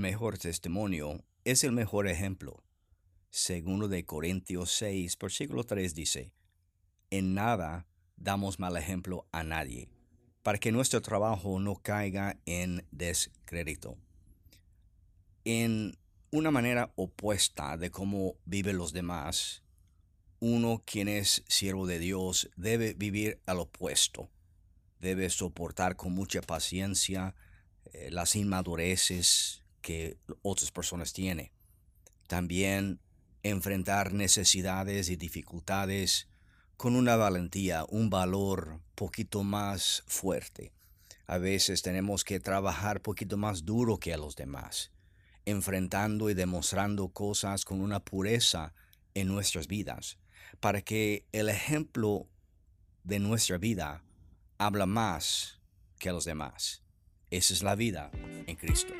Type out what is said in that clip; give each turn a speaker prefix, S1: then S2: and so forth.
S1: mejor testimonio es el mejor ejemplo. Segundo de Corintios 6, versículo 3 dice, En nada damos mal ejemplo a nadie, para que nuestro trabajo no caiga en descrédito. En una manera opuesta de cómo viven los demás, uno quien es siervo de Dios debe vivir al opuesto. Debe soportar con mucha paciencia eh, las inmadureces que otras personas tienen. También enfrentar necesidades y dificultades con una valentía, un valor poquito más fuerte. A veces tenemos que trabajar poquito más duro que a los demás, enfrentando y demostrando cosas con una pureza en nuestras vidas, para que el ejemplo de nuestra vida habla más que a los demás. Esa es la vida en Cristo.